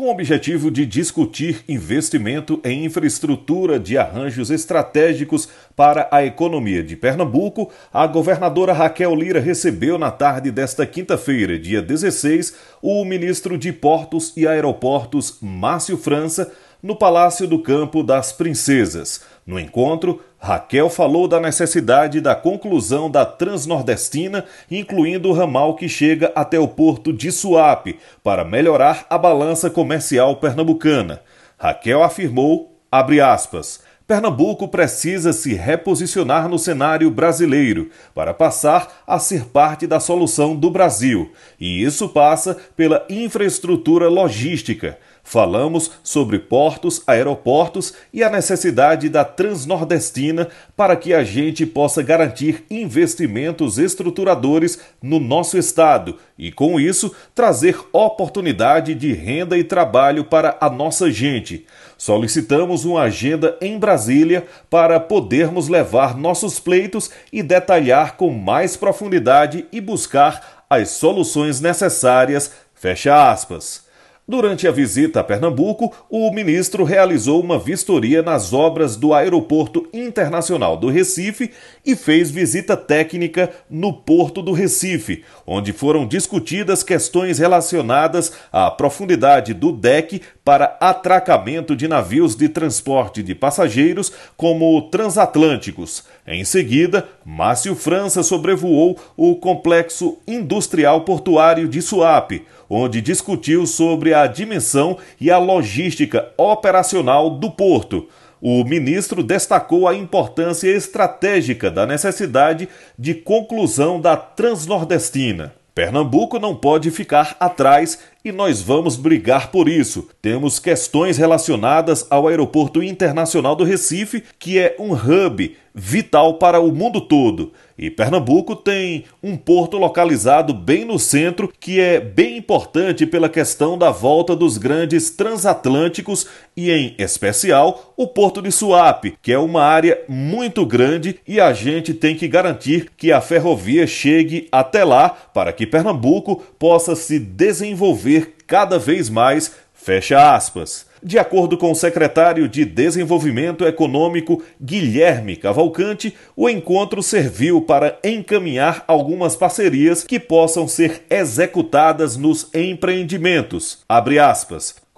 Com o objetivo de discutir investimento em infraestrutura de arranjos estratégicos para a economia de Pernambuco, a governadora Raquel Lira recebeu na tarde desta quinta-feira, dia 16, o ministro de Portos e Aeroportos, Márcio França, no Palácio do Campo das Princesas. No encontro, Raquel falou da necessidade da conclusão da Transnordestina, incluindo o ramal que chega até o porto de Suape, para melhorar a balança comercial pernambucana. Raquel afirmou, aspas, Pernambuco precisa se reposicionar no cenário brasileiro para passar a ser parte da solução do Brasil, e isso passa pela infraestrutura logística Falamos sobre portos, aeroportos e a necessidade da Transnordestina para que a gente possa garantir investimentos estruturadores no nosso estado e, com isso, trazer oportunidade de renda e trabalho para a nossa gente. Solicitamos uma agenda em Brasília para podermos levar nossos pleitos e detalhar com mais profundidade e buscar as soluções necessárias. Fecha aspas. Durante a visita a Pernambuco, o ministro realizou uma vistoria nas obras do Aeroporto Internacional do Recife e fez visita técnica no Porto do Recife, onde foram discutidas questões relacionadas à profundidade do deck para atracamento de navios de transporte de passageiros como transatlânticos. Em seguida, Márcio França sobrevoou o complexo industrial portuário de Suape onde discutiu sobre a dimensão e a logística operacional do porto. O ministro destacou a importância estratégica da necessidade de conclusão da Transnordestina. Pernambuco não pode ficar atrás e nós vamos brigar por isso. Temos questões relacionadas ao Aeroporto Internacional do Recife, que é um hub vital para o mundo todo. E Pernambuco tem um porto localizado bem no centro, que é bem importante pela questão da volta dos grandes transatlânticos e, em especial, o porto de Suape, que é uma área muito grande e a gente tem que garantir que a ferrovia chegue até lá para que Pernambuco possa se desenvolver cada vez mais. Fecha aspas. De acordo com o secretário de Desenvolvimento Econômico Guilherme Cavalcante, o encontro serviu para encaminhar algumas parcerias que possam ser executadas nos empreendimentos.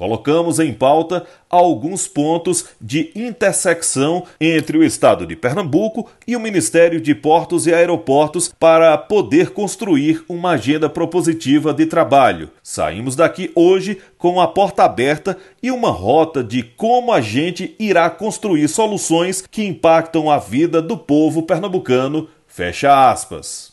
Colocamos em pauta alguns pontos de intersecção entre o Estado de Pernambuco e o Ministério de Portos e Aeroportos para poder construir uma agenda propositiva de trabalho. Saímos daqui hoje com a porta aberta e uma rota de como a gente irá construir soluções que impactam a vida do povo pernambucano. Fecha aspas.